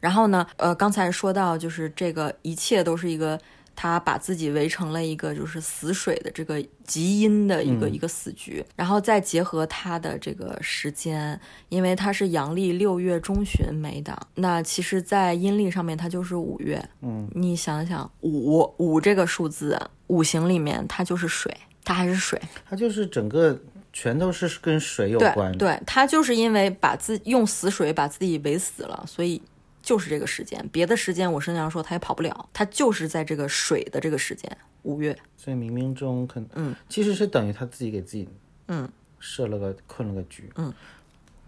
然后呢，呃，刚才说到就是这个一切都是一个。他把自己围成了一个就是死水的这个极阴的一个、一个死局，然后再结合他的这个时间，因为他是阳历六月中旬没的，那其实，在阴历上面它就是五月。嗯，你想想，五五这个数字，五行里面它就是水，它还是水。它就是整个全都是跟水有对关。对，他就是因为把自用死水把自己围死了，所以就是这个时间，别的时间我身上说他也跑不了，他就是在这个水的这个时间，五月。所以冥冥中可能，嗯，其实是等于他自己给自己，嗯，设了个困了个局，嗯。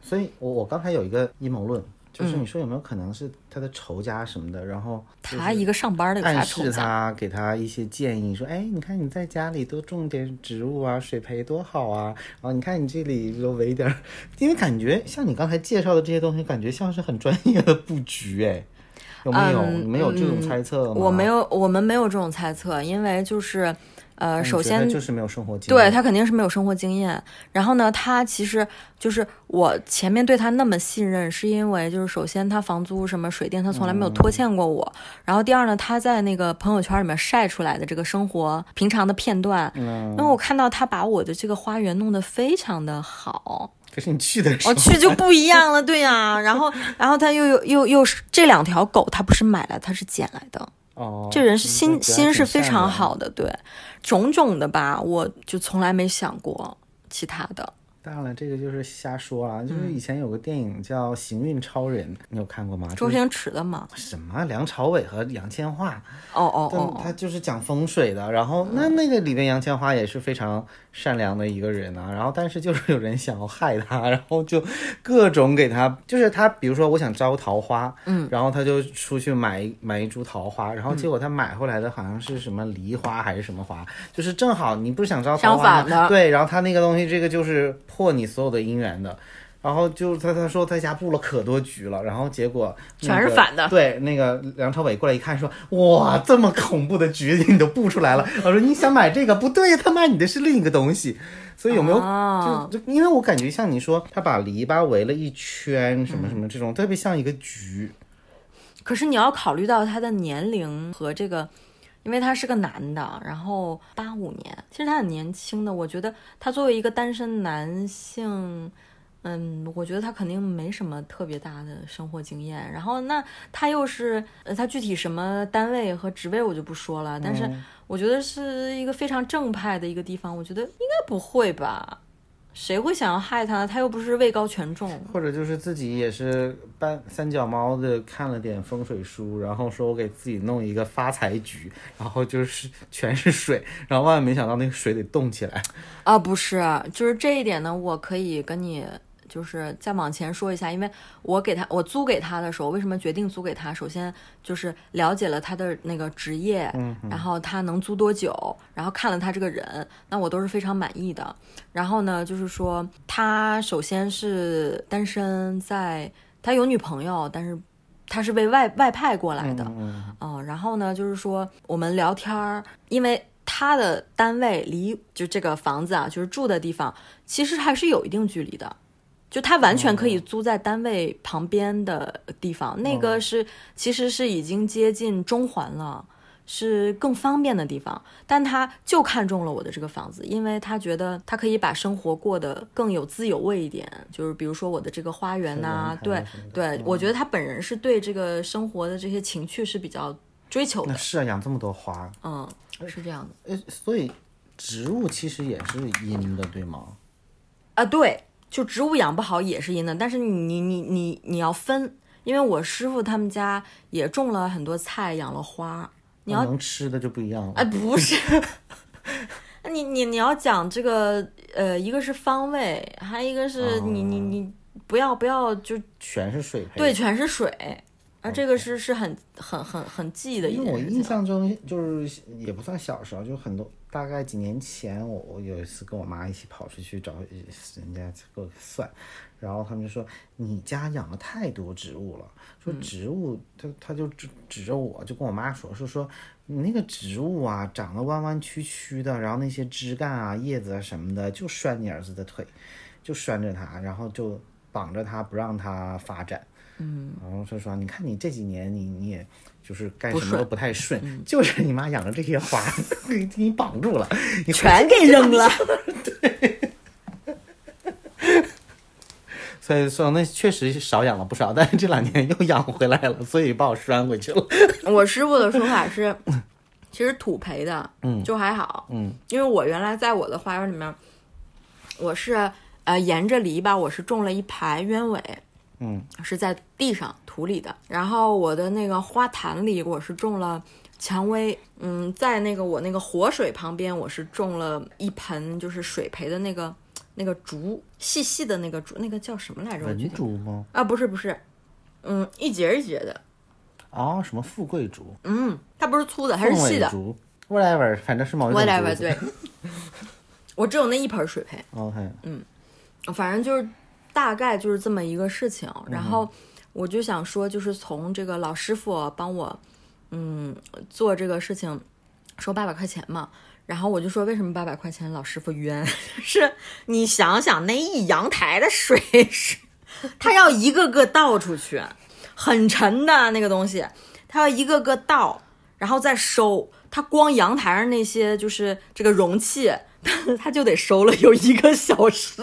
所以我我刚才有一个阴谋论，就是嗯你说有没有可能是他的仇家什么的，然后他一个上班的暗示？他，给他一些建议，说，哎，你看你在家里多种点植物啊，水培多好啊，然后你看你这里多围点儿，因为感觉像你刚才介绍的这些东西，感觉像是很专业的布局，哎，有没有？嗯你们有这种猜测吗？我没有，我们没有这种猜测，因为就是，呃，首先得就是没有生活经验，对他肯定是没有生活经验。然后呢，他其实就是我前面对他那么信任，是因为就是首先他房租什么水电他从来没有拖欠过我。然后第二呢，他在那个朋友圈里面晒出来的这个生活平常的片段，嗯，因为我看到他把我的这个花园弄得非常的好。可是你去的时候，我去就不一样了，对呀、然后，然后他又又又又是这两条狗，他不是买来，他是捡来的。哦，这人是心心是非常好的，对，种种的吧，我就从来没想过其他的。当然了，这个就是瞎说啊。就是以前有个电影叫《行运超人》，你有看过吗？周星驰的吗？什么梁朝伟和杨千嬅，哦哦但哦，他就是讲风水的。然后那那个里面杨千嬅也是非常善良的一个人啊。然后但是就是有人想要害他，然后就各种给他，就是他比如说我想招桃花，嗯，然后他就出去买一买一株桃花，然后结果他买回来的好像是什么梨花还是什么花，就是正好你不是想招桃花吗相反的对，然后他那个东西这个就是破你所有的姻缘的。然后就他他说他家布了可多局了，然后结果、那个、全是反的对，那个梁朝伟过来一看说，哇，这么恐怖的局你都布出来了。我说你想买这个不对，他卖你的是另一个东西。所以有没有、哦就就因为我感觉像你说，他把篱笆围了一圈，什么什么这种，特别像一个局。可是你要考虑到他的年龄和这个，因为他是个男的，然后八五年，其实他很年轻的。我觉得他作为一个单身男性，嗯，我觉得他肯定没什么特别大的生活经验。然后那他又是，呃，他具体什么单位和职位我就不说了，但是嗯我觉得是一个非常正派的一个地方，我觉得应该不会吧。谁会想要害他？他又不是位高权重。或者就是自己也是半三脚猫的看了点风水书，然后说我给自己弄一个发财局，然后就是全是水，然后万万没想到那个水得动起来。啊，不是，就是这一点呢，我可以跟你就是再往前说一下，因为我给他我租给他的时候，为什么决定租给他？首先就是了解了他的那个职业，嗯然后他能租多久，然后看了他这个人，那我都是非常满意的。然后呢，就是说他首先是单身在，他有女朋友，但是他是被外外派过来的，嗯嗯，然后呢，就是说我们聊天儿，因为他的单位离就这个房子啊，就是住的地方，其实还是有一定距离的。就他完全可以租在单位旁边的地方，那个是其实是已经接近中环了，是更方便的地方。但他就看中了我的这个房子，因为他觉得他可以把生活过得更有滋有味一点。就是比如说我的这个花园呐、对对，嗯我觉得他本人是对这个生活的这些情趣是比较追求的。那是啊，养这么多花，嗯，是这样的呃，所以植物其实也是阴的，对吗？啊，对，就植物养不好也是阴的，但是你你你你你要分，因为我师傅他们家也种了很多菜，养了花，你要能吃的就不一样了。哎不是，你你你要讲这个呃，一个是方位，还有一个是你你你不要不要就全是水培。对，全是水。啊，这个是是很很很很忌的一因为我印。象中就是也不算小时候，就很多大概几年前，我我有一次跟我妈一起跑出去找人家给我算，然后他们就说你家养了太多植物了，说植物他他就指指着我就跟我妈说说说你那个植物啊长得弯弯曲曲的，然后那些枝干啊叶子啊什么的就拴你儿子的腿，就拴着他，然后就绑着他不让他发展。嗯，然后说说你看你这几年你你也就是干什么都不太顺，就是你妈养的这些花给 给你绑住了，你全给扔了。对 所以说那确实少养了不少，但是这两年又养回来了，所以把我拴回去了。我师傅的说法是，其实土培的，嗯就还好，嗯，因为我原来在我的花园里面，我是呃沿着篱笆，我是种了一排鸢尾，嗯，是在地上土里的，然后我的那个花坛里我是种了蔷薇，嗯，在那个我那个活水旁边，我是种了一盆就是水培的那个那个竹，细细的那个竹，那个叫什么来着？文竹吗？啊，不是不是，嗯，一节一节的，哦，什么富贵竹、嗯，它不是粗的，它是细的。，whatever，反正是某一种 whatever，对，我只有那一盆水培，OK，嗯反正就是大概就是这么一个事情。然后我就想说，就是从这个老师傅帮我，嗯，做这个事情，收八百块钱嘛。然后我就说，为什么八百块钱老师傅冤？是你想想，那一阳台的水是，他要一个个倒出去，很沉的那个东西，他要一个个倒，然后再收。他光阳台上那些就是这个容器，他就得收了有一个小时。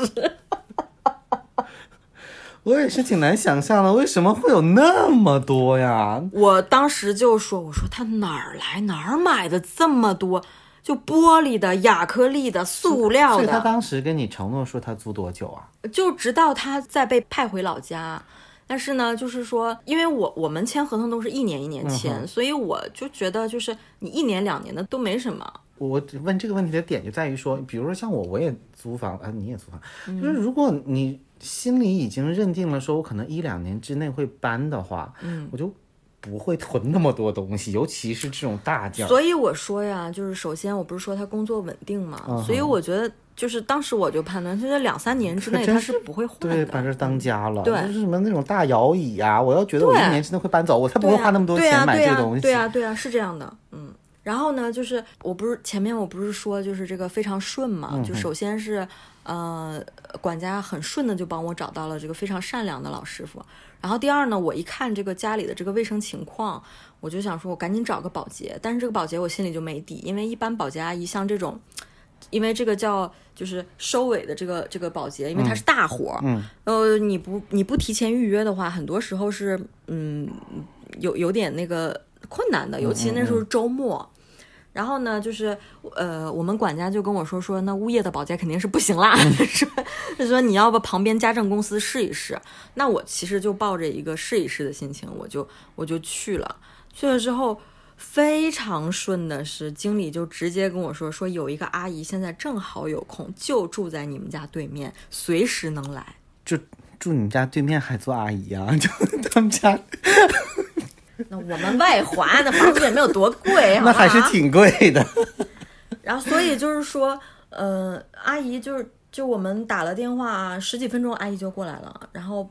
我也是挺难想象的，为什么会有那么多呀？我当时就说：“我说他哪儿来哪儿买的这么多？就玻璃的、亚克力的、塑料所以他，当时跟你承诺说他租多久啊？就直到他再被派回老家。但是呢，就是说，因为我我们签合同都是一年一年签，所以我就觉得就是你一年两年的都没什么。我问这个问题的点就在于说，比如说像我，我也租房啊，你也租房，嗯就是如果你心里已经认定了说，我可能一两年之内会搬的话，嗯，我就不会囤那么多东西，尤其是这种大件儿。所以我说呀，就是首先我不是说他工作稳定嘛，嗯所以我觉得就是当时我就判断，就是两三年之内他是是不会换对，把的。这当家了。对就是什么那种大摇椅啊，我要觉得我一年之内会搬走，我才不会花那么多钱买这个东西。对呀，对呀，是这样的，嗯。然后呢，就是我不是前面我不是说就是这个非常顺嘛，嗯就首先是呃管家很顺的就帮我找到了这个非常善良的老师傅。然后第二呢，我一看这个家里的这个卫生情况，我就想说我赶紧找个保洁，但是这个保洁我心里就没底，因为一般保洁阿姨像这种。因为这个叫就是收尾的这个这个保洁，因为它是大活儿，嗯，呃，你不你不提前预约的话，很多时候是嗯有有点那个困难的，尤其那时候是周末。然后呢，就是呃，我们管家就跟我说说，那物业的保洁肯定是不行啦，说他说你要不旁边家政公司试一试。那我其实就抱着一个试一试的心情，我就我就去了。去了之后，非常顺的是，经理就直接跟我说说有一个阿姨现在正好有空，就住在你们家对面，随时能来。就住你们家对面还做阿姨啊？就他们家 那我们外环的房子也没有多贵，那还是挺贵的。然后所以就是说，呃，阿姨就是就我们打了电话，十几分钟阿姨就过来了。然后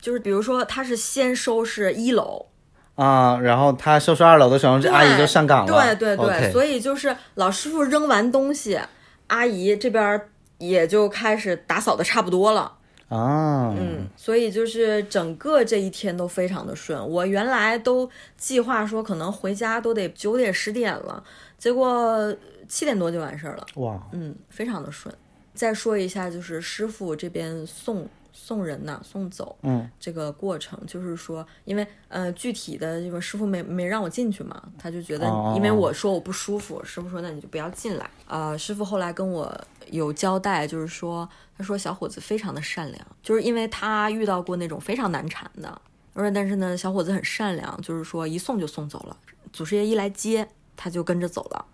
就是比如说，她是先收拾一楼，啊，然后他收拾二楼的时候，这阿姨就上岗了。对对对所以就是老师傅扔完东西，阿姨这边也就开始打扫的差不多了。啊，嗯，所以就是整个这一天都非常的顺。我原来都计划说可能回家都得九点十点了，结果七点多就完事儿了。哇，嗯，非常的顺。再说一下，就是师傅这边送送人呐、送走，嗯，这个过程，就是说，因为呃，具体的这个师傅没没让我进去嘛，他就觉得因为我说我不舒服，师傅说那你就不要进来。呃，师傅后来跟我有交代，就是说，他说小伙子非常的善良，就是因为他遇到过那种非常难缠的，而但是呢，小伙子很善良，就是说一送就送走了，祖师爷一来接，他就跟着走了，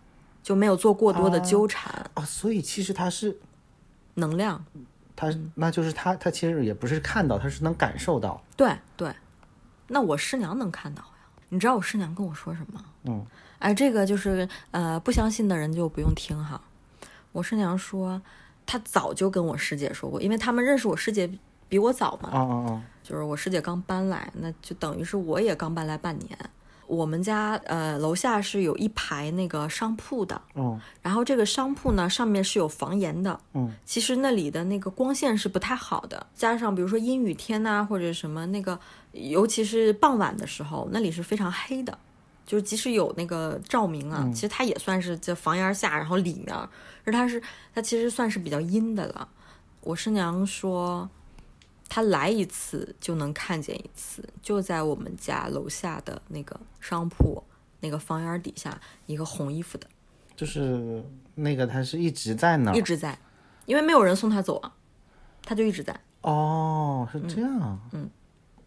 就没有做过多的哦纠缠。啊，所以其实他是能量，他，嗯那就是他，他其实也不是看到，他是能感受到。对对。那我师娘能看到呀？你知道我师娘跟我说什么？嗯，哎，这个就是呃，不相信的人就不用听哈。我师娘说，她早就跟我师姐说过，因为他们认识我师姐比我早嘛！就是我师姐刚搬来，那就等于是我也刚搬来半年。我们家呃楼下是有一排那个商铺的，嗯然后这个商铺呢上面是有房檐的，嗯，其实那里的那个光线是不太好的，加上比如说阴雨天呐、或者什么那个，尤其是傍晚的时候，那里是非常黑的，就是即使有那个照明啊，其实它也算是在房檐下，然后里面，而它是它其实算是比较阴的了。我师娘说，她来一次就能看见一次，就在我们家楼下的那个商铺那个房檐底下，一个红衣服的。就是那个他是一直在那儿。一直在，因为没有人送他走啊，他就一直在。哦，是这样。嗯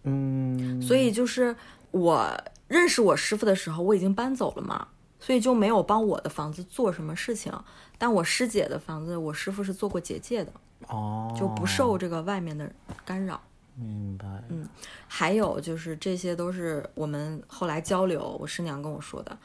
嗯所以就是我认识我师傅的时候，我已经搬走了嘛，所以就没有帮我的房子做什么事情。但我师姐的房子，我师傅是做过结界的，哦，就不受这个外面的干扰。明白。嗯还有就是这些都是我们后来交流，我师娘跟我说的。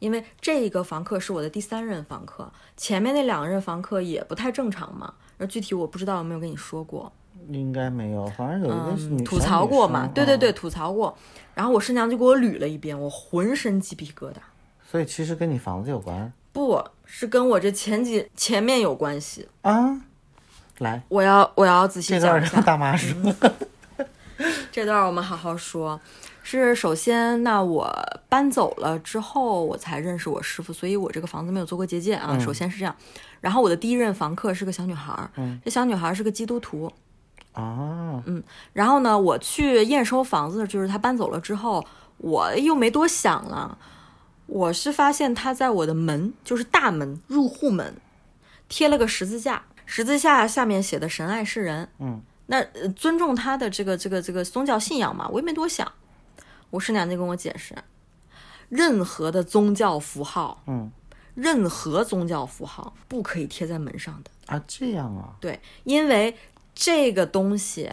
因为这个房客是我的第三任房客，前面那两任房客也不太正常嘛。而具体我不知道有没有跟你说过，应该没有，反正有一个吐槽过嘛？对对对，哦吐槽过。然后我师娘就给我捋了一遍，我浑身鸡皮疙瘩。所以其实跟你房子有关不是跟我这前几前面有关系，啊。来，我要我要仔细这段讲一下。让大妈说。这段我们好好说。是首先，那我搬走了之后，我才认识我师傅，所以我这个房子没有做过结界啊。首先是这样，然后我的第一任房客是个小女孩儿，这小女孩儿是个基督徒。啊，然后呢，我去验收房子，就是他搬走了之后，我又没多想了，我是发现他在我的门，就是大门入户门，贴了个十字架，十字架下面写的“神爱世人”。嗯，那、呃尊重他的这个这个这个宗教信仰嘛，我也没多想。我师娘就跟我解释，任何的宗教符号，嗯，任何宗教符号不可以贴在门上的。啊，这样啊，对，因为这个东西，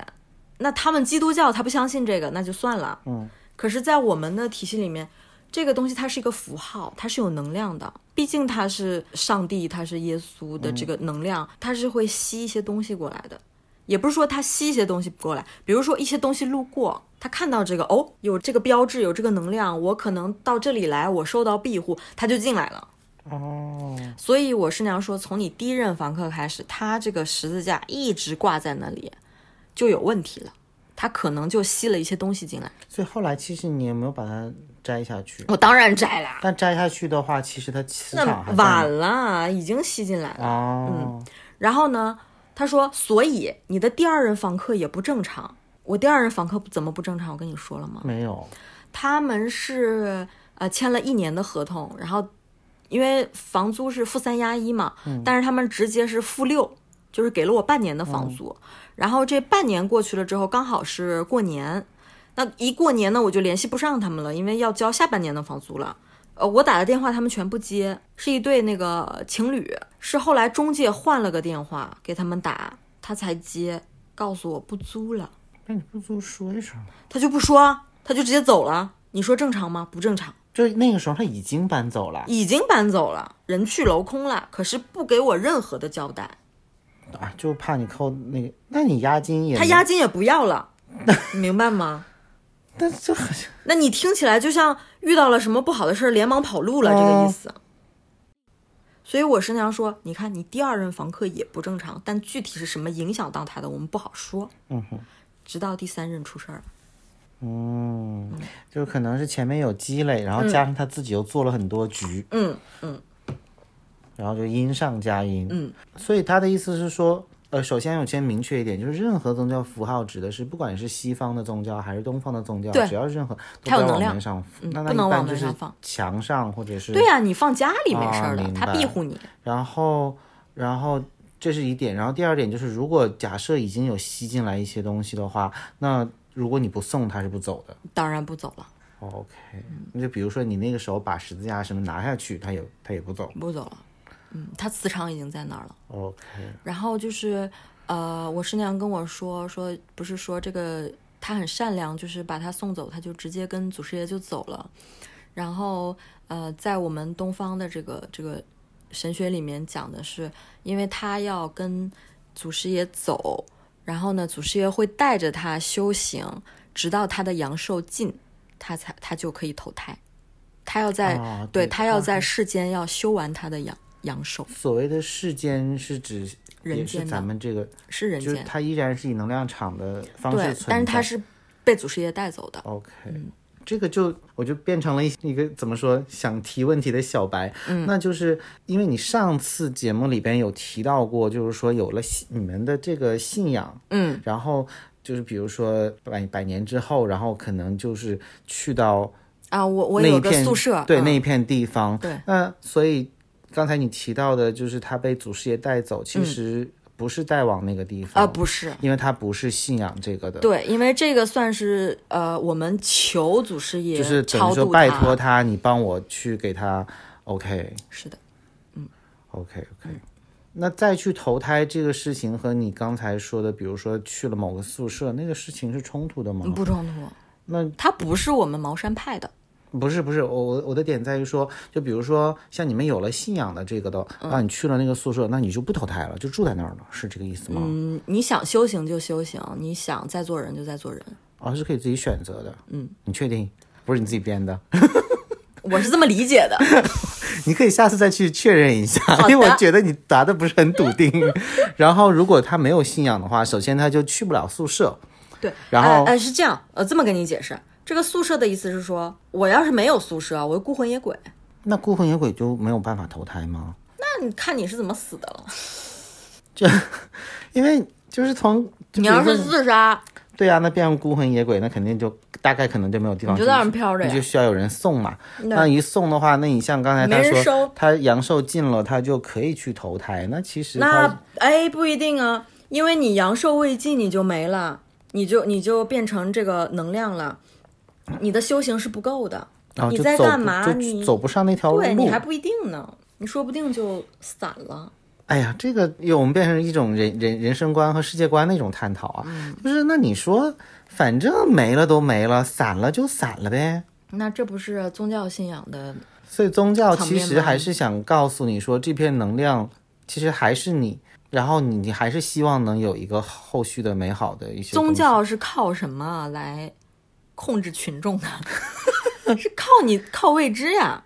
那他们基督教他不相信这个，那就算了。嗯，可是，在我们的体系里面，这个东西它是一个符号，它是有能量的。毕竟它是上帝，它是耶稣的这个能量，它是会吸一些东西过来的。也不是说它吸一些东西不过来，比如说一些东西路过，他看到这个哦，有这个标志，有这个能量，我可能到这里来，我受到庇护，他就进来了。哦，所以我师娘说，从你第一任房客开始，他这个十字架一直挂在那里，就有问题了。他可能就吸了一些东西进来。所以后来其实你有没有把它摘下去？我当然摘了，但摘下去的话，其实它磁那场晚了，已经吸进来了。哦，然后呢，他说，所以你的第二任房客也不正常。我第二任房客怎么不正常？我跟你说了吗？没有，他们是呃签了一年的合同，然后因为房租是负三押一嘛，但是他们直接是负六，就是给了我半年的房租。然后这半年过去了之后，刚好是过年，那一过年呢，我就联系不上他们了，因为要交下半年的房租了。呃，我打的电话他们全不接，是一对那个情侣，是后来中介换了个电话给他们打，他才接，告诉我不租了。那你不租说一声嘛。他就不说，他就直接走了。你说正常吗？不正常，就那个时候他已经搬走了已经搬走了，人去楼空了，可是不给我任何的交代，啊，就怕你扣那个，那你押金也他押，金也不要了，你 明白吗？但这很那你听起来就像遇到了什么不好的事儿，连忙跑路了这个意思。所以我师娘说，你看你第二任房客也不正常，但具体是什么影响到他的，我们不好说。嗯哼，直到第三任出事儿了，嗯，就可能是前面有积累，然后加上他自己又做了很多局，嗯嗯。然后就阴上加阴。嗯，所以他的意思是说，呃，首先我先明确一点，就是任何宗教符号指的是不管是西方的宗教还是东方的宗教，对。只要是任何都不要往它有能量门上，那那嗯不能往就是门上放。墙上或者是对呀、你放家里没事儿的，他庇护你。然后，然后这是一点，然后第二点就是，如果假设已经有吸进来一些东西的话，那如果你不送，他是不走的。当然不走了，OK，那就比如说你那个时候把十字架什么拿下去，他也他也不走。不走了。嗯，他磁场已经在那儿了。OK，然后就是，呃，我师娘跟我说说，不是说这个他很善良，就是把他送走，他就直接跟祖师爷就走了。然后，呃，在我们东方的这个这个神学里面讲的是，因为他要跟祖师爷走，然后呢，祖师爷会带着他修行，直到他的阳寿尽，他才他就可以投胎。他要在、哦对对他要在世间要修完他的阳阳寿，所谓的世间是指人间咱们这个，是是人间。他依然是以能量场的方式存在。，但是他是被祖师爷带走的。OK，、这个就我就变成了一一个怎么说想提问题的小白，嗯，那就是因为你上次节目里边有提到过，就是说有了信你们的这个信仰，嗯，然后就是比如说百百年之后，然后可能就是去到啊，我我有个宿舍，对、嗯。那一片地方，对，那所以刚才你提到的就是他被祖师爷带走，其实不是带往那个地方。啊，不是，因为他不是信仰这个的，对，因为这个算是呃，我们求祖师爷就是等于说拜托他，你帮我去给他，OK。是的，嗯。OK OK。那再去投胎这个事情和你刚才说的，比如说去了某个宿舍，那个事情是冲突的吗？不冲突。那他不是我们茅山派的，不是不是，我我我的点在于说，就比如说像你们有了信仰的这个的，那你去了那个宿舍，那你就不投胎了，就住在那儿了，是这个意思吗？嗯，你想修行就修行，你想再做人就再做人。哦，是可以自己选择的。嗯，你确定不是你自己编的？我是这么理解的。你可以下次再去确认一下，因为我觉得你答的不是很笃定。然后，如果他没有信仰的话，首先他就去不了宿舍。对，然后呃呃是这样，呃，这么跟你解释，这个宿舍的意思是说，我要是没有宿舍，我就孤魂野鬼。那孤魂野鬼就没有办法投胎吗？那你看你是怎么死的了？这因为就是从就你要是自杀，对啊，那变成孤魂野鬼，那肯定就大概可能就没有地方，你就在那飘着你就需要有人送嘛。那一送的话，那你像刚才他说收，他阳寿尽了，他就可以去投胎。那其实那哎不一定啊，因为你阳寿未尽，你就没了，你就你就变成这个能量了，你的修行是不够的。你在干嘛？你走不上那条路。对你还不一定呢，你说不定就散了。哎呀，这个又我们变成一种人人人生观和世界观的一种探讨啊，嗯就是那你说，反正没了都没了，散了就散了呗。那这不是宗教信仰的？所以宗教其实还是想告诉你说，这片能量其实还是你，然后你你还是希望能有一个后续的美好的一些宗教是靠什么来控制群众的？是靠你靠未知呀。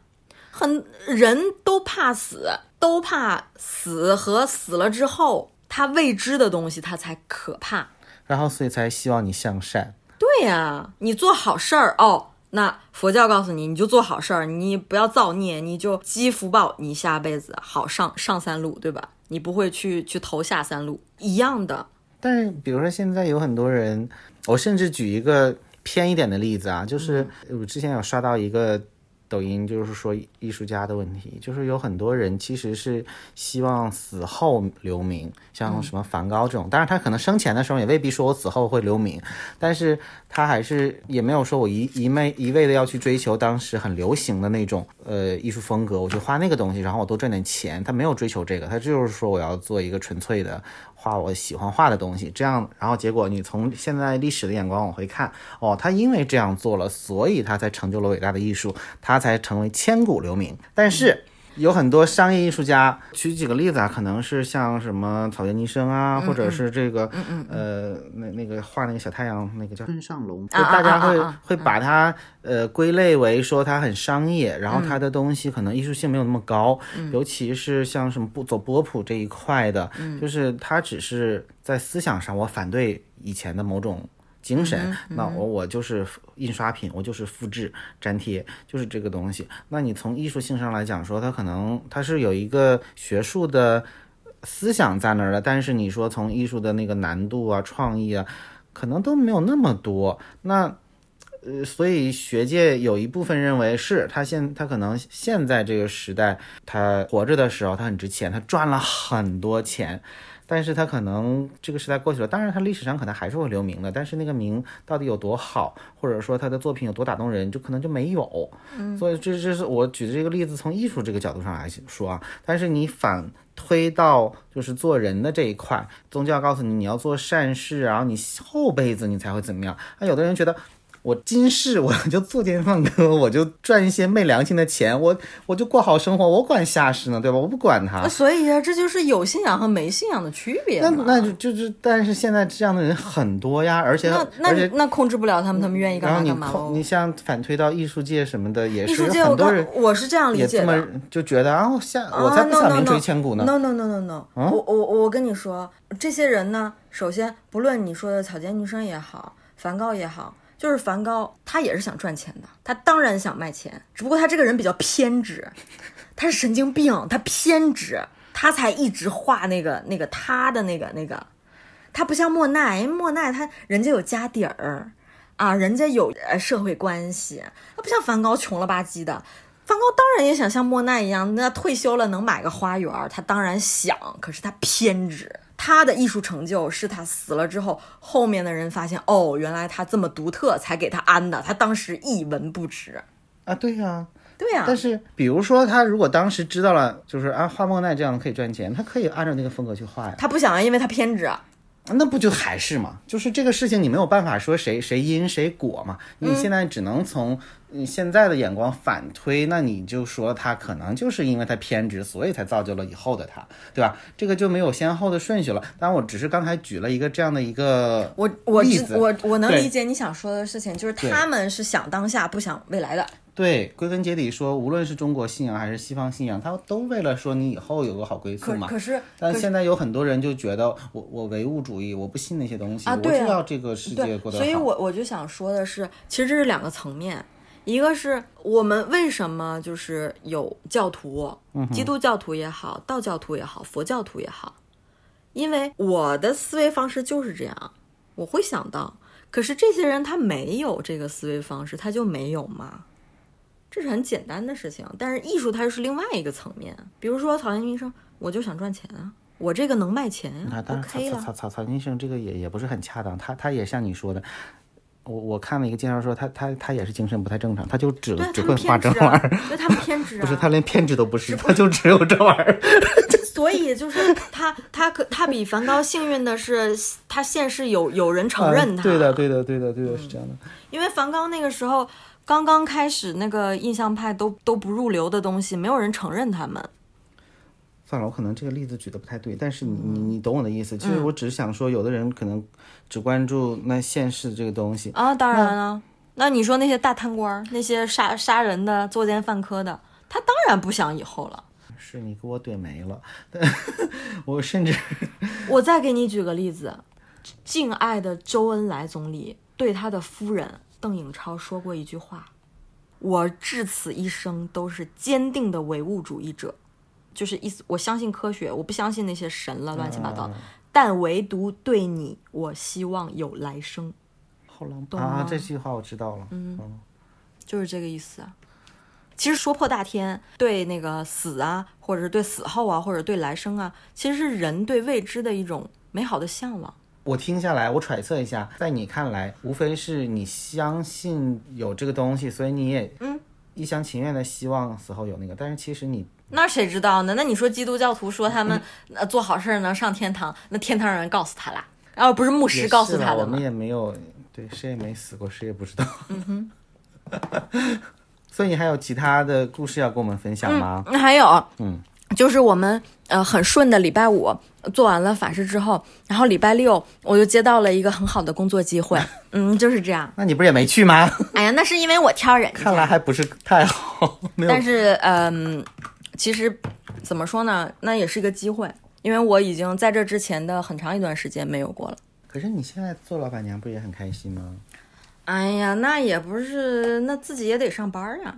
很人都怕死，都怕死和死了之后他未知的东西，他才可怕。然后所以才希望你向善。对呀、你做好事儿哦。那佛教告诉你，你就做好事儿，你不要造孽，你就积福报，你下辈子好上上三路，对吧？你不会去去投下三路，一样的。但是比如说现在有很多人，我甚至举一个偏一点的例子啊，就是我之前有刷到一个抖音，就是说艺术家的问题，就是有很多人其实是希望死后留名，像什么梵高这种，当然他可能生前的时候也未必说我死后会留名，但是他还是也没有说我一一昧一味的要去追求当时很流行的那种呃艺术风格，我就画那个东西，然后我多赚点钱，他没有追求这个，他就是说我要做一个纯粹的。画我喜欢画的东西，这样，然后结果你从现在历史的眼光往回看，哦，他因为这样做了，所以他才成就了伟大的艺术，他才成为千古留名。但是有很多商业艺术家，举几个例子啊，可能是像什么草间弥生啊，或者是这个，呃，那那个画那个小太阳那个叫村上隆，就啊大家会会把它呃归类为说它很商业，然后它的东西可能艺术性没有那么高，尤其是像什么不走波普这一块的，就是它只是在思想上我反对以前的某种。精神，那我我就是印刷品，我就是复制粘贴，就是这个东西。那你从艺术性上来讲说，它可能它是有一个学术的思想在那儿的，但是你说从艺术的那个难度啊、创意啊，可能都没有那么多。那呃，所以学界有一部分认为是他现他可能现在这个时代，他活着的时候他很值钱，他赚了很多钱。但是他可能这个时代过去了，当然他历史上可能还是会留名的，但是那个名到底有多好，或者说他的作品有多打动人，就可能就没有。嗯，所以这这是我举的这个例子，从艺术这个角度上来说啊。但是你反推到就是做人的这一块，宗教告诉你你要做善事，然后你后辈子你才会怎么样。那有的人觉得。我今世我 就做奸犯科，我就赚一些昧良心的钱，我我就过好生活，我管下世呢，对吧？我不管他。所以啊，这就是有信仰和没信仰的区别那嘛。那就就是，但是现在这样的人很多呀，而且那那那控制不了他们，他们愿意干嘛干嘛你。像反推到艺术界什么的，也是艺术界，我刚很多人我是这样理解的么。就觉得啊，我下啊我才不 no, 想 no, 名.垂千古呢。No no no no no，、我我我跟你说，这些人呢，首先不论你说的草间弥生也好，梵高也好，就是梵高他也是想赚钱的，他当然想卖钱，只不过他这个人比较偏执，他是神经病，他偏执，他才一直画那个那个他的那个那个，他不像莫奈，因为莫奈他人家有家底儿。啊，人家有呃社会关系，他不像梵高穷了吧唧的。梵高当然也想像莫奈一样，那退休了能买个花园，他当然想，可是他偏执。他的艺术成就是他死了之后，后面的人发现，哦，原来他这么独特，才给他安的。他当时一文不值。啊，对呀、对呀、但是比如说他如果当时知道了，就是啊画莫奈这样可以赚钱，他可以按照那个风格去画呀。他不想啊，因为他偏执。那不就还是嘛？就是这个事情，你没有办法说谁谁因谁果嘛。你现在只能从你现在的眼光反推，那你就说他可能就是因为他偏执，所以才造就了以后的他，对吧？这个就没有先后的顺序了。当然，我只是刚才举了一个这样的一个我我例子知我我能理解你想说的事情，就是他们是想当下不想未来的。对，归根结底说，无论是中国信仰还是西方信仰，他都为了说你以后有个好归宿嘛。可可是但现在有很多人就觉得我我唯物主义，我不信那些东西，我就要这个世界，过得好。所以我我就想说的是，其实这是两个层面，一个是我们为什么就是有教徒，嗯基督教徒也好，道教徒也好，佛教徒也好，因为我的思维方式就是这样，我会想到，可是这些人他没有这个思维方式，他就没有吗？这是很简单的事情，但是艺术它又是另外一个层面。比如说草间弥生，我就想赚钱啊，我这个能卖钱呀、啊，当然，，OK 了。曹曹曹曹金生这个也也不是很恰当，他他也像你说的，我我看了一个介绍说他他他也是精神不太正常，他就只只会画这玩意儿，，那他们偏执啊，不是他连偏执都不是，他就只有这玩意儿。所以就是他，他可他比梵高幸运的是，他现世有有人承认他。啊对的，对的，对的，对的，是这样的。因为梵高那个时候刚刚开始，那个印象派都都不入流的东西，没有人承认他们。算了，我可能这个例子举的不太对，但是你你懂我的意思。其实我只是想说，有的人可能只关注那现世这个东西，啊，当然了。那你说那些大贪官儿，那些杀杀人的、作奸犯科的，他当然不想以后了。是你给我怼没了。我甚至 我再给你举个例子，敬爱的周恩来总理对他的夫人邓颖超说过一句话：“我至此一生都是坚定的唯物主义者，就是意思我相信科学，我不相信那些神了乱七八糟，但唯独对你，我希望有来生。”好浪漫啊！这句话我知道了。嗯，就是这个意思啊。其实说破大天，对那个死啊，或者是对死后啊，或者对来生啊，其实是人对未知的一种美好的向往。我听下来，我揣测一下，在你看来，无非是你相信有这个东西，所以你也嗯一厢情愿的希望死后有那个，但是其实你那谁知道呢？那你说基督教徒说他们呃做好事儿能上天堂，那天堂人告诉他啦，然后不是牧师告诉是啦我们？也没有，对，谁也没死过，谁也不知道。嗯哼。所以你还有其他的故事要跟我们分享吗？嗯还有，嗯，就是我们呃很顺的礼拜五做完了法事之后，然后礼拜六我就接到了一个很好的工作机会，嗯，就是这样。那你不是也没去吗？哎呀，那是因为我挑人家，看来还不是太好，但是嗯，其实怎么说呢，那也是一个机会，因为我已经在这之前的很长一段时间没有过了。可是你现在做老板娘不也很开心吗？哎呀，那也不是，那自己也得上班呀。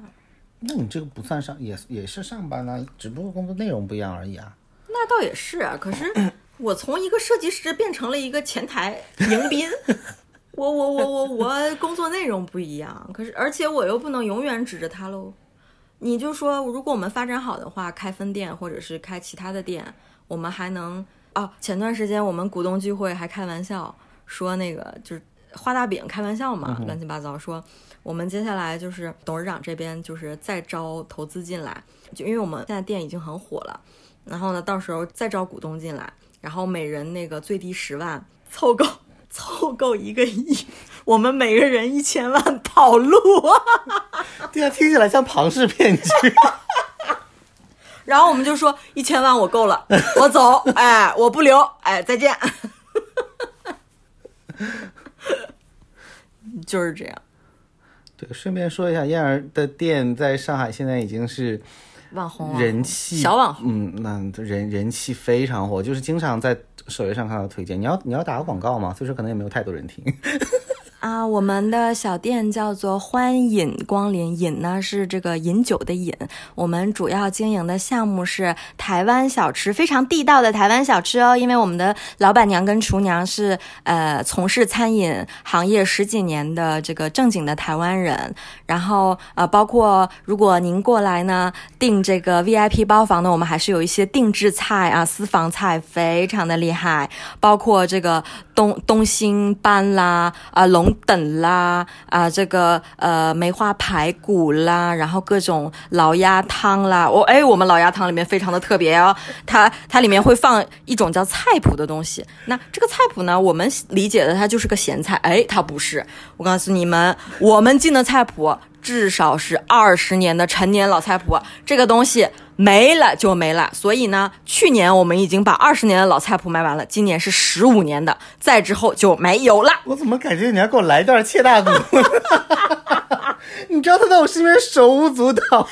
那你这个不算上，也也是上班啊，只不过工作内容不一样而已啊。那倒也是啊，可是 我从一个设计师变成了一个前台迎宾，我我我我我工作内容不一样，可是而且我又不能永远指着他喽。你就说，如果我们发展好的话，开分店或者是开其他的店，我们还能哦。前段时间我们股东聚会还开玩笑说，那个就是画大饼开玩笑嘛，乱七八糟说我们接下来就是董事长这边就是再招投资进来，就因为我们现在店已经很火了。然后呢，到时候再招股东进来，然后每人那个最低十万，凑够凑够一个亿，我们每个人一千万跑路。对啊，听起来像庞氏骗局。然后我们就说一千万我够了，我走，哎，我不留，哎，再见。就是这样。对，顺便说一下，燕儿的店在上海现在已经是网红啊，人气小网红。嗯，那人人气非常火，就是经常在首页上看到推荐。你要你要打个广告嘛，所以说可能也没有太多人听。啊，我们的小店叫做欢饮光临，饮呢是这个饮酒的饮。我们主要经营的项目是台湾小吃，非常地道的台湾小吃哦。因为我们的老板娘跟厨娘是呃从事餐饮行业十几年的这个正经的台湾人。然后呃，包括如果您过来呢订这个 VIP 包房呢，我们还是有一些定制菜啊，私房菜非常的厉害，包括这个东东星斑啦啊龙。等啦啊，这个呃梅花排骨啦，然后各种老鸭汤啦，我哎，我们老鸭汤里面非常的特别哦，它它里面会放一种叫菜谱的东西。那这个菜谱呢，我们理解的它就是个咸菜，哎，它不是。我告诉你们，我们进的菜谱至少是二十年的陈年老菜谱，这个东西。没了就没了，所以呢，去年我们已经把二十年的老菜谱卖完了，今年是十五年的，再之后就没有了。我怎么感觉你要给我来一段切大骨？你知道他在我身边手舞足蹈。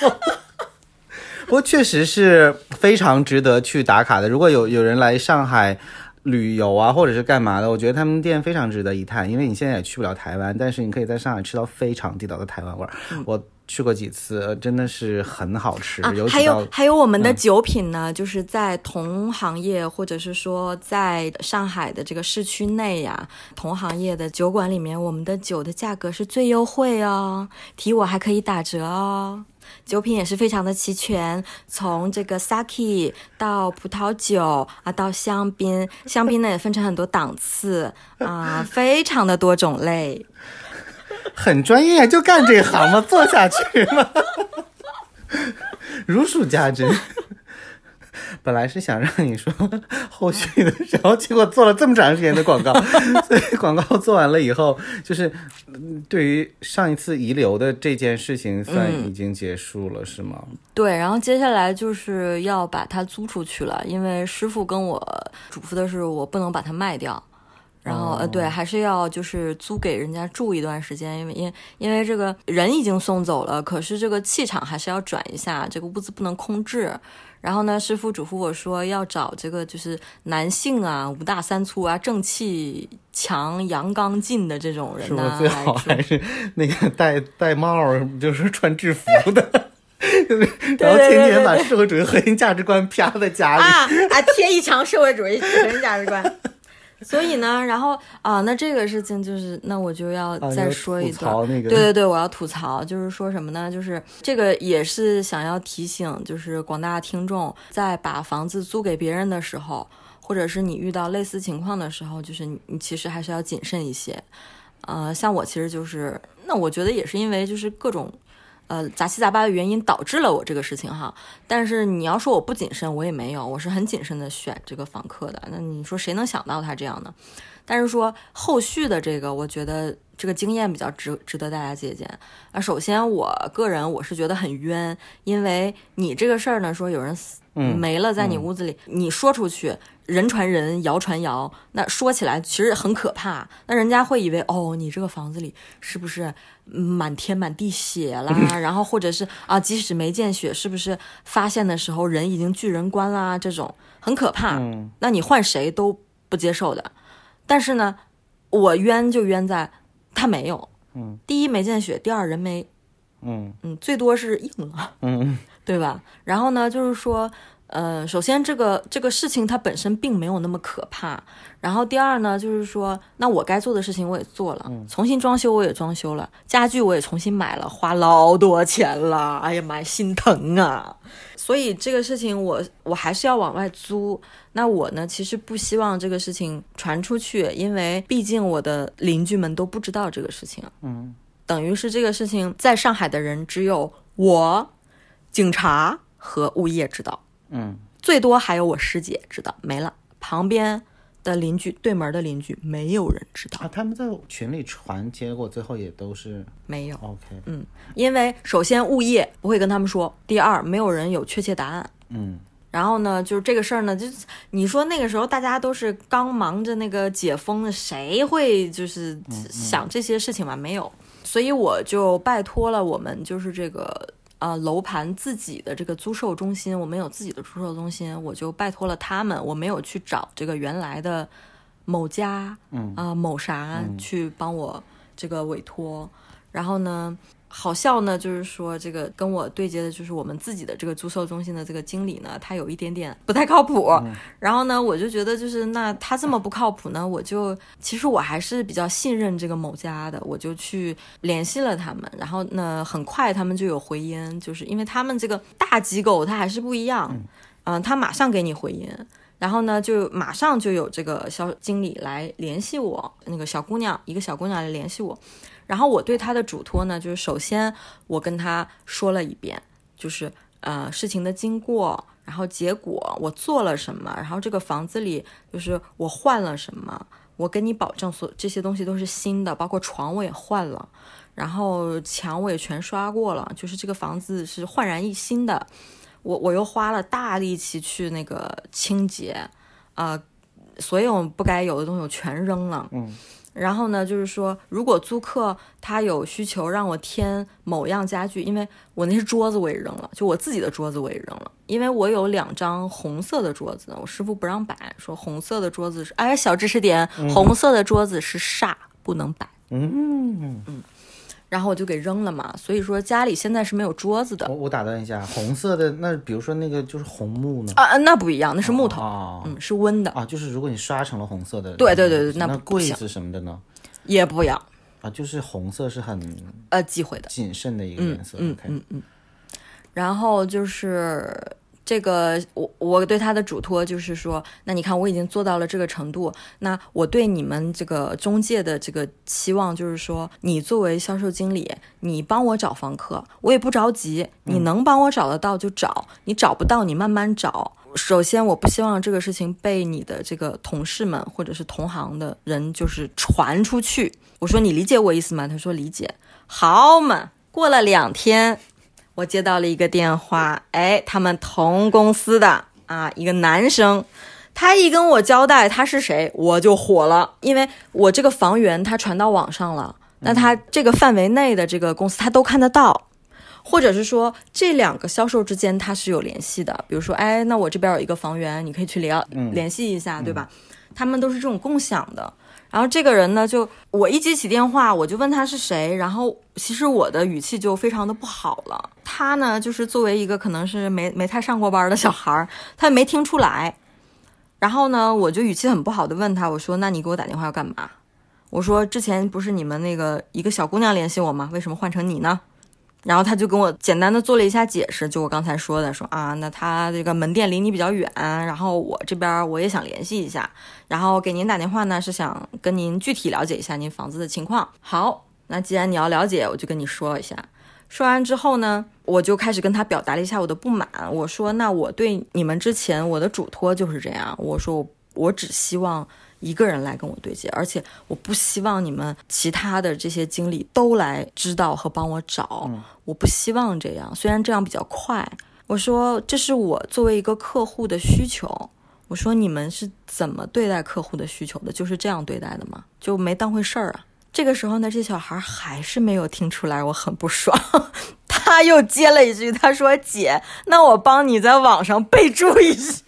不过确实是非常值得去打卡的。如果有有人来上海旅游啊，或者是干嘛的，我觉得他们店非常值得一探。因为你现在也去不了台湾，但是你可以在上海吃到非常地道的台湾味儿。我。去过几次，真的是很好吃。啊，还有还有我们的酒品呢，就是在同行业或者是说在上海的这个市区内呀，同行业的酒馆里面，我们的酒的价格是最优惠哦，提我还可以打折哦。酒品也是非常的齐全，从这个 sake 到葡萄酒啊，到香槟，香槟呢也分成很多档次啊，非常的多种类。很专业，就干这行嘛，做下去嘛，如数家珍。本来是想让你说后续的，然后结果做了这么长时间的广告，所以广告做完了以后，就是对于上一次遗留的这件事情算已经结束了，是吗？对，然后接下来就是要把它租出去了，因为师傅跟我嘱咐的是，我不能把它卖掉。然后呃，对，还是要就是租给人家住一段时间，因为因因为这个人已经送走了，可是这个气场还是要转一下，这个屋子不能空置。然后呢，师傅嘱咐我说要找这个就是男性啊，五大三粗啊，正气强、阳刚劲的这种人呢。最好还是那个戴戴帽，就是穿制服的，然后天天把社会主义核心价值观啪在家里啊，啊，贴一墙社会主义核心价值观。所以呢，然后啊，那这个事情就是，那我就要再说一段。对对对，我要吐槽，就是说什么呢？就是这个也是想要提醒，就是广大听众，在把房子租给别人的时候，或者是你遇到类似情况的时候，就是你其实还是要谨慎一些。呃，像我其实就是，那我觉得也是因为就是各种。呃，杂七杂八的原因导致了我这个事情哈，但是你要说我不谨慎，我也没有，我是很谨慎的选这个房客的。那你说谁能想到他这样呢？但是说后续的这个，我觉得这个经验比较值值得大家借鉴啊。首先，我个人我是觉得很冤，因为你这个事儿呢，说有人死没了在你屋子里，你说出去。人传人，谣传谣，那说起来其实很可怕。那人家会以为，哦，你这个房子里是不是满天满地血啦？然后或者是啊，即使没见血，是不是发现的时候人已经巨人观啦？这种很可怕。那你换谁都不接受的。但是呢，我冤就冤在他没有。嗯，第一没见血，第二人没。嗯嗯，最多是硬了。嗯，对吧？然后呢，就是说。呃，首先这个这个事情它本身并没有那么可怕，然后第二呢，就是说，那我该做的事情我也做了，重新装修我也装修了，家具我也重新买了，花老多钱了，哎呀妈呀，心疼啊！所以这个事情我我还是要往外租。那我呢，其实不希望这个事情传出去，因为毕竟我的邻居们都不知道这个事情，嗯，等于是这个事情在上海的人只有我、警察和物业知道。嗯，最多还有我师姐知道，没了。旁边的邻居，对门的邻居，没有人知道，啊，他们在群里传，结果最后也都是没有。OK，嗯，因为首先物业不会跟他们说，第二没有人有确切答案。嗯然后呢，就是这个事儿呢，就是你说那个时候大家都是刚忙着那个解封，谁会就是想这些事情嘛？没有，所以我就拜托了我们就是这个呃楼盘自己的这个租售中心，我们有自己的租售中心，我就拜托了他们，我没有去找这个原来的某家嗯啊、某啥去帮我这个委托，然后呢。好笑呢，就是说这个跟我对接的就是我们自己的这个租售中心的这个经理呢，他有一点点不太靠谱。然后呢，我就觉得就是那他这么不靠谱呢，我就其实我还是比较信任这个某家的，我就去联系了他们。然后呢，很快他们就有回音，就是因为他们这个大机构它还是不一样，嗯、他马上给你回音。然后呢，就马上就有这个销经理来联系我，那个小姑娘，一个小姑娘来联系我。然后我对他的嘱托呢，就是首先我跟他说了一遍，就是呃事情的经过，然后结果我做了什么，然后这个房子里就是我换了什么，我跟你保证所这些东西都是新的，包括床我也换了，然后墙我也全刷过了，就是这个房子是焕然一新的。我我又花了大力气去那个清洁，啊、所有不该有的东西我全扔了。嗯。然后呢，就是说，如果租客他有需求让我添某样家具，因为我那些桌子我也扔了，就我自己的桌子我也扔了，因为我有两张红色的桌子，我师傅不让摆，说红色的桌子是，哎，小知识点，红色的桌子是煞，不能摆。嗯嗯，然后我就给扔了嘛，所以说家里现在是没有桌子的我我打断一下，红色的那比如说那个就是红木呢？啊，那不一样，那是木头，啊嗯，是温的，啊，就是如果你刷成了红色的，对对对对那那柜子什么的呢？也不一样，啊，就是红色是很呃，忌讳的。谨慎的一个颜色。嗯嗯嗯。然后就是这个，我我对他的嘱托就是说，那你看我已经做到了这个程度，那我对你们这个中介的这个期望就是说，你作为销售经理，你帮我找房客，我也不着急，你能帮我找得到就找，你找不到你慢慢找。首先，我不希望这个事情被你的这个同事们或者是同行的人就是传出去。我说你理解我意思吗？他说理解。好嘛，过了两天，我接到了一个电话，哎，他们同公司的啊，一个男生，他一跟我交代他是谁，我就火了，因为我这个房源他传到网上了，那他这个范围内的这个公司他都看得到。或者是说这两个销售之间他是有联系的，比如说，哎，那我这边有一个房源，你可以去联联系一下，对吧？他们都是这种共享的。然后这个人呢，就我一接起电话，我就问他是谁，然后其实我的语气就非常的不好了。他呢，就是作为一个可能是没没太上过班的小孩他也没听出来。然后呢，我就语气很不好的问他，我说：“那你给我打电话要干嘛？”我说：“之前不是你们那个一个小姑娘联系我吗？为什么换成你呢？”然后他就跟我简单的做了一下解释，就我刚才说的，说啊，那他这个门店离你比较远，然后我这边我也想联系一下，然后给您打电话呢是想跟您具体了解一下您房子的情况。好，那既然你要了解，我就跟你说一下。说完之后呢，我就开始跟他表达了一下我的不满。我说，那我对你们之前我的嘱托就是这样，我说我我只希望。一个人来跟我对接，而且我不希望你们其他的这些经理都来知道和帮我找，我不希望这样。虽然这样比较快，我说这是我作为一个客户的需求。我说你们是怎么对待客户的需求的？就是这样对待的吗？就没当回事儿啊？这个时候呢，这小孩还是没有听出来我很不爽，他又接了一句，他说：“姐，那我帮你在网上备注一下。”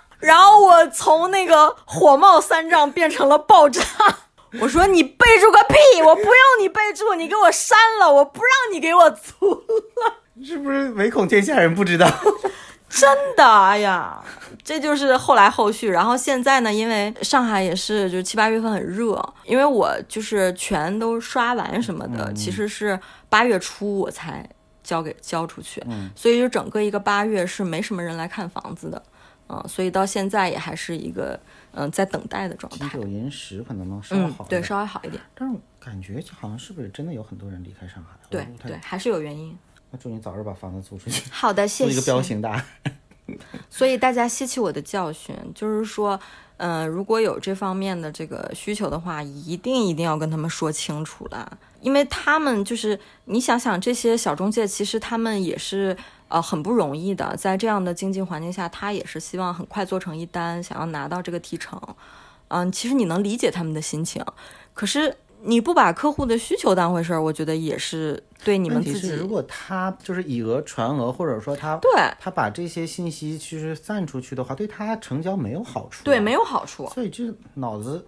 然后我从那个火冒三丈变成了爆炸。我说你备注个屁！我不用你备注，你给我删了，我不让你给我租了。是不是唯恐天下人不知道？真的，哎呀，这就是后来后续。然后现在呢，因为上海也是就七八月份很热，因为我就是全都刷完什么的，其实是八月初我才交给交出去，所以就整个一个八月是没什么人来看房子的。嗯，所以到现在也还是一个嗯在等待的状态。金九银十可能能稍微嗯好，一对，稍微好一点。但是感觉好像是不是真的有很多人离开上海？对对，还是有原因。那祝你早日把房子租出去，好的，谢谢。租一个彪形大。所以大家吸取我的教训，就是说，嗯、如果有这方面的这个需求的话，一定一定要跟他们说清楚了，因为他们就是你想想，这些小中介其实他们也是呃很不容易的，在这样的经济环境下，他也是希望很快做成一单，想要拿到这个提成。嗯，其实你能理解他们的心情，可是你不把客户的需求当回事儿，我觉得也是对你们自己如果他就是以讹传讹，或者说他对他把这些信息其实散出去的话，对他成交没有好处、啊对没有好处，所以这脑子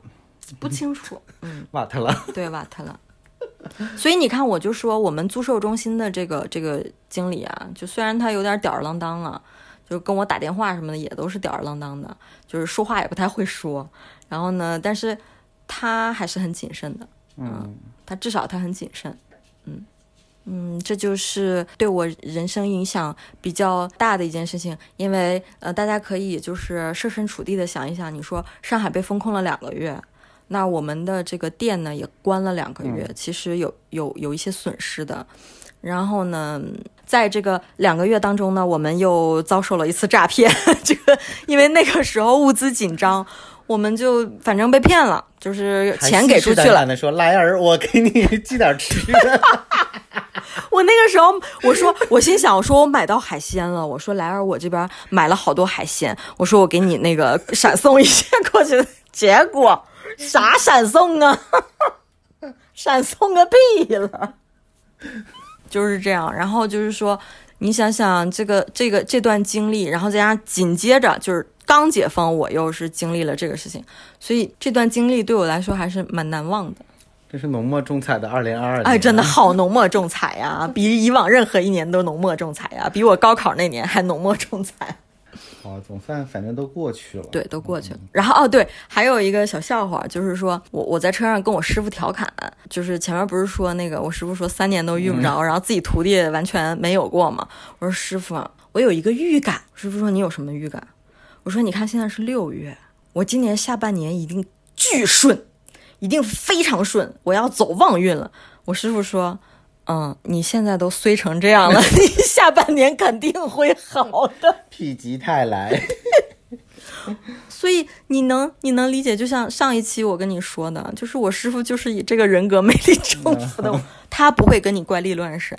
不清楚。嗯，瓦特了。对瓦特了。所以你看，我就说我们租售中心的这个这个经理啊，就虽然他有点吊儿郎当了，就跟我打电话什么的也都是吊儿郎当的，就是说话也不太会说。然后呢，但是他还是很谨慎的，嗯，他至少他很谨慎，嗯嗯，这就是对我人生影响比较大的一件事情。因为呃，大家可以就是设身处地的想一想，你说上海被封控了两个月，那我们的这个店呢也关了两个月，其实有有有一些损失的。然后呢，在这个两个月当中呢，我们又遭受了一次诈骗。这个因为那个时候物资紧张，我们就反正被骗了，就是钱给出去了。的说：“莱儿，我给你寄点吃的。我那个时候，我说，我心想，我说我买到海鲜了，我说莱儿，我这边买了好多海鲜，我说我给你那个闪送一些过去，结果啥闪送啊？闪送个屁了！就是这样，然后就是说，你想想这个这个这段经历，然后再加上紧接着就是刚解封，我又是经历了这个事情，所以这段经历对我来说还是蛮难忘的。这是浓墨重彩的二零二二年。哎，真的好浓墨重彩呀，比以往任何一年都浓墨重彩呀，比我高考那年还浓墨重彩。好，总算反正都过去了。对，都过去了。然后哦，对，还有一个小笑话，就是说我我在车上跟我师傅调侃，就是前面不是说那个我师傅说三年都遇不着，然后自己徒弟完全没有过嘛。我说师傅，我有一个预感。师傅说你有什么预感？我说你看现在是六月，我今年下半年一定巨顺，一定非常顺，我要走旺运了。我师傅说。嗯，你现在都衰成这样了，你下半年肯定会好的。否极泰来。所以你能你能理解，就像上一期我跟你说的，就是我师傅就是以这个人格魅力征服的我，他不会跟你怪力乱神，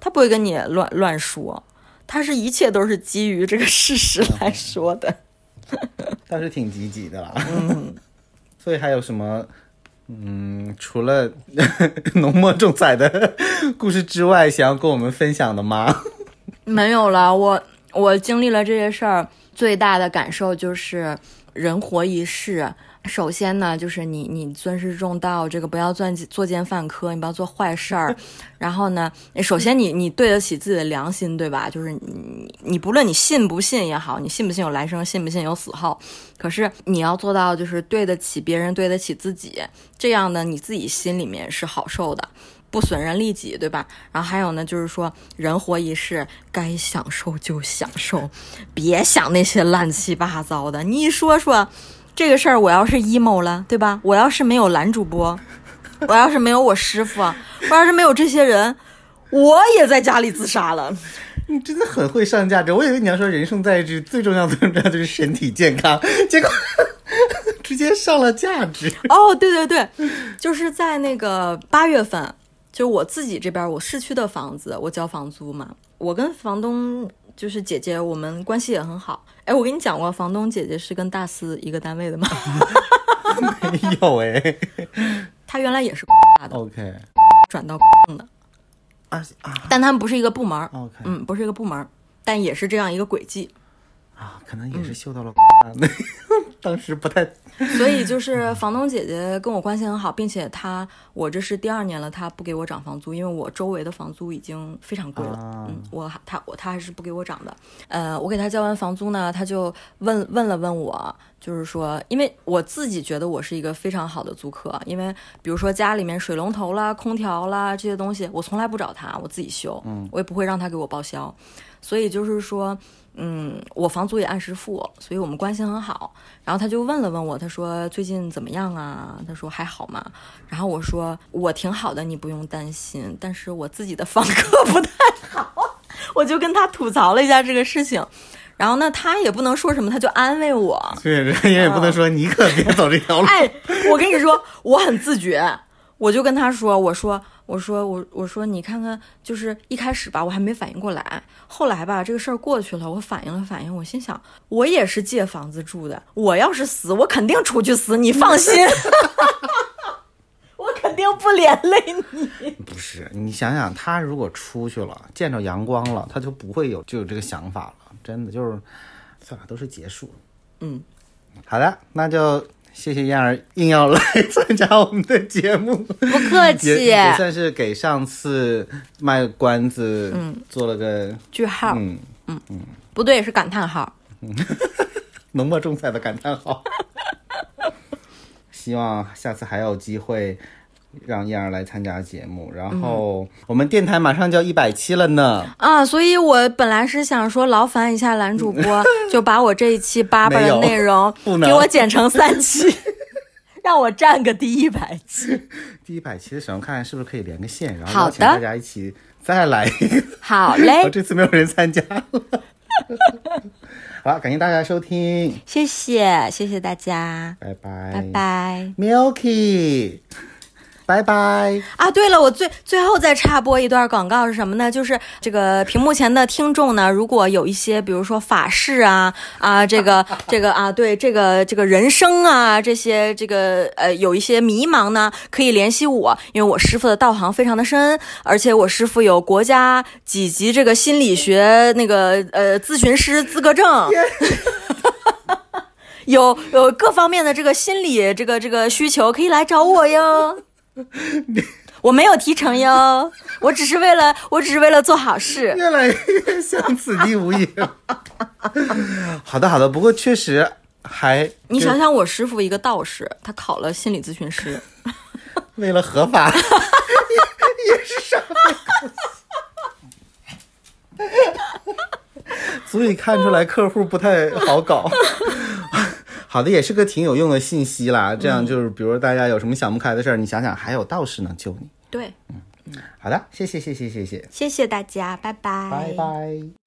他不会跟你乱乱说，他是一切都是基于这个事实来说的。倒是挺积极的啦。嗯，所以还有什么？嗯，除了 浓墨重彩的故事之外，想要跟我们分享的吗？没有了，我我经历了这些事儿，最大的感受就是人活一世。首先呢，就是你你尊师重道，这个不要做作奸犯科，你不要做坏事儿。然后呢，首先你你对得起自己的良心，对吧？就是你你不论你信不信也好，你信不信有来生，信不信有死后，可是你要做到就是对得起别人，对得起自己，这样呢，你自己心里面是好受的。不损人利己，对吧？然后还有呢，就是说人活一世，该享受就享受，别想那些乱七八糟的。你说说。这个事儿，我要是 emo 了，对吧？我要是没有男主播，我要是没有我师傅，我要是没有这些人，我也在家里自杀了。你真的很会上价值，我以为你要说人生在世最重要最重要就是身体健康，结果 直接上了价值。哦，对对对，就是在那个八月份，就我自己这边我市区的房子，我交房租嘛，我跟房东。就是姐姐，我们关系也很好。哎，我跟你讲过，房东姐姐是跟大司一个单位的吗？没有哎，她原来也是 的。OK，转到的啊啊，但他们不是一个部门。OK，嗯，不是一个部门，但也是这样一个轨迹。啊，可能也是嗅到了，当时不太。所以就是房东姐姐跟我关系很好，并且她我这是第二年了，她不给我涨房租，因为我周围的房租已经非常贵了。啊、嗯，我她我她还是不给我涨的。呃，我给她交完房租呢，她就问问了问我，就是说，因为我自己觉得我是一个非常好的租客，因为比如说家里面水龙头啦、空调啦这些东西，我从来不找她，我自己修，嗯，我也不会让她给我报销。所以就是说。嗯，我房租也按时付，所以我们关系很好。然后他就问了问我，他说最近怎么样啊？他说还好吗？然后我说我挺好的，你不用担心。但是我自己的房客不太好，我就跟他吐槽了一下这个事情。然后呢，他也不能说什么，他就安慰我。对，人家也不能说你可别走这条路。哎，我跟你说，我很自觉，我就跟他说，我说，我说，我我说，你看看，就是一开始吧，我还没反应过来，后来吧，这个事儿过去了，我反应了反应，我心想，我也是借房子住的，我要是死，我肯定出去死，你放心，我肯定不连累你。不是，你想想，他如果出去了，见着阳光了，他就不会有就有这个想法了。真的就是，算了，都是结束。嗯，好的，那就谢谢燕儿硬要来参加我们的节目，不客气，也算是给上次卖关子，嗯，做了个句号，嗯嗯嗯不对，是感叹号。浓墨重彩的感叹号。希望下次还有机会让燕儿来参加节目，然后我们电台马上就要一百期了呢。啊，所以我本来是想说劳烦一下男主播，就把我这一期叭叭的内容给我剪成三期，让我占个第一百期。第一百期的时候，看看是不是可以连个线，然后邀请大家一起再来一个。好嘞我，这次没有人参加了。好了，感谢大家收听，谢谢谢谢大家，拜拜，拜拜。，Milky，拜拜。啊，对了，我最最后再插播一段广告是什么呢？就是这个屏幕前的听众呢，如果有一些，比如说法事啊啊，这个 这个啊，对这个这个人生啊这些这个呃有一些迷茫呢，可以联系我，因为我师傅的道行非常的深，而且我师傅有国家几级这个心理学那个呃咨询师资格证。有有各方面的这个心理这个这个需求，可以来找我哟。我没有提成哟，我只是为了我只是为了做好事。越来越像此地无银。好的，好的，不过确实还你想想，我师傅一个道士，他考了心理咨询师，为了合法，也 也是上辈子，足以看出来客户不太好搞。好的，也是个挺有用的信息啦。这样就是，比如大家有什么想不开的事儿，你想想，还有道士能救你。对，嗯好的，谢谢，谢谢，谢谢，谢谢大家，拜拜，拜拜。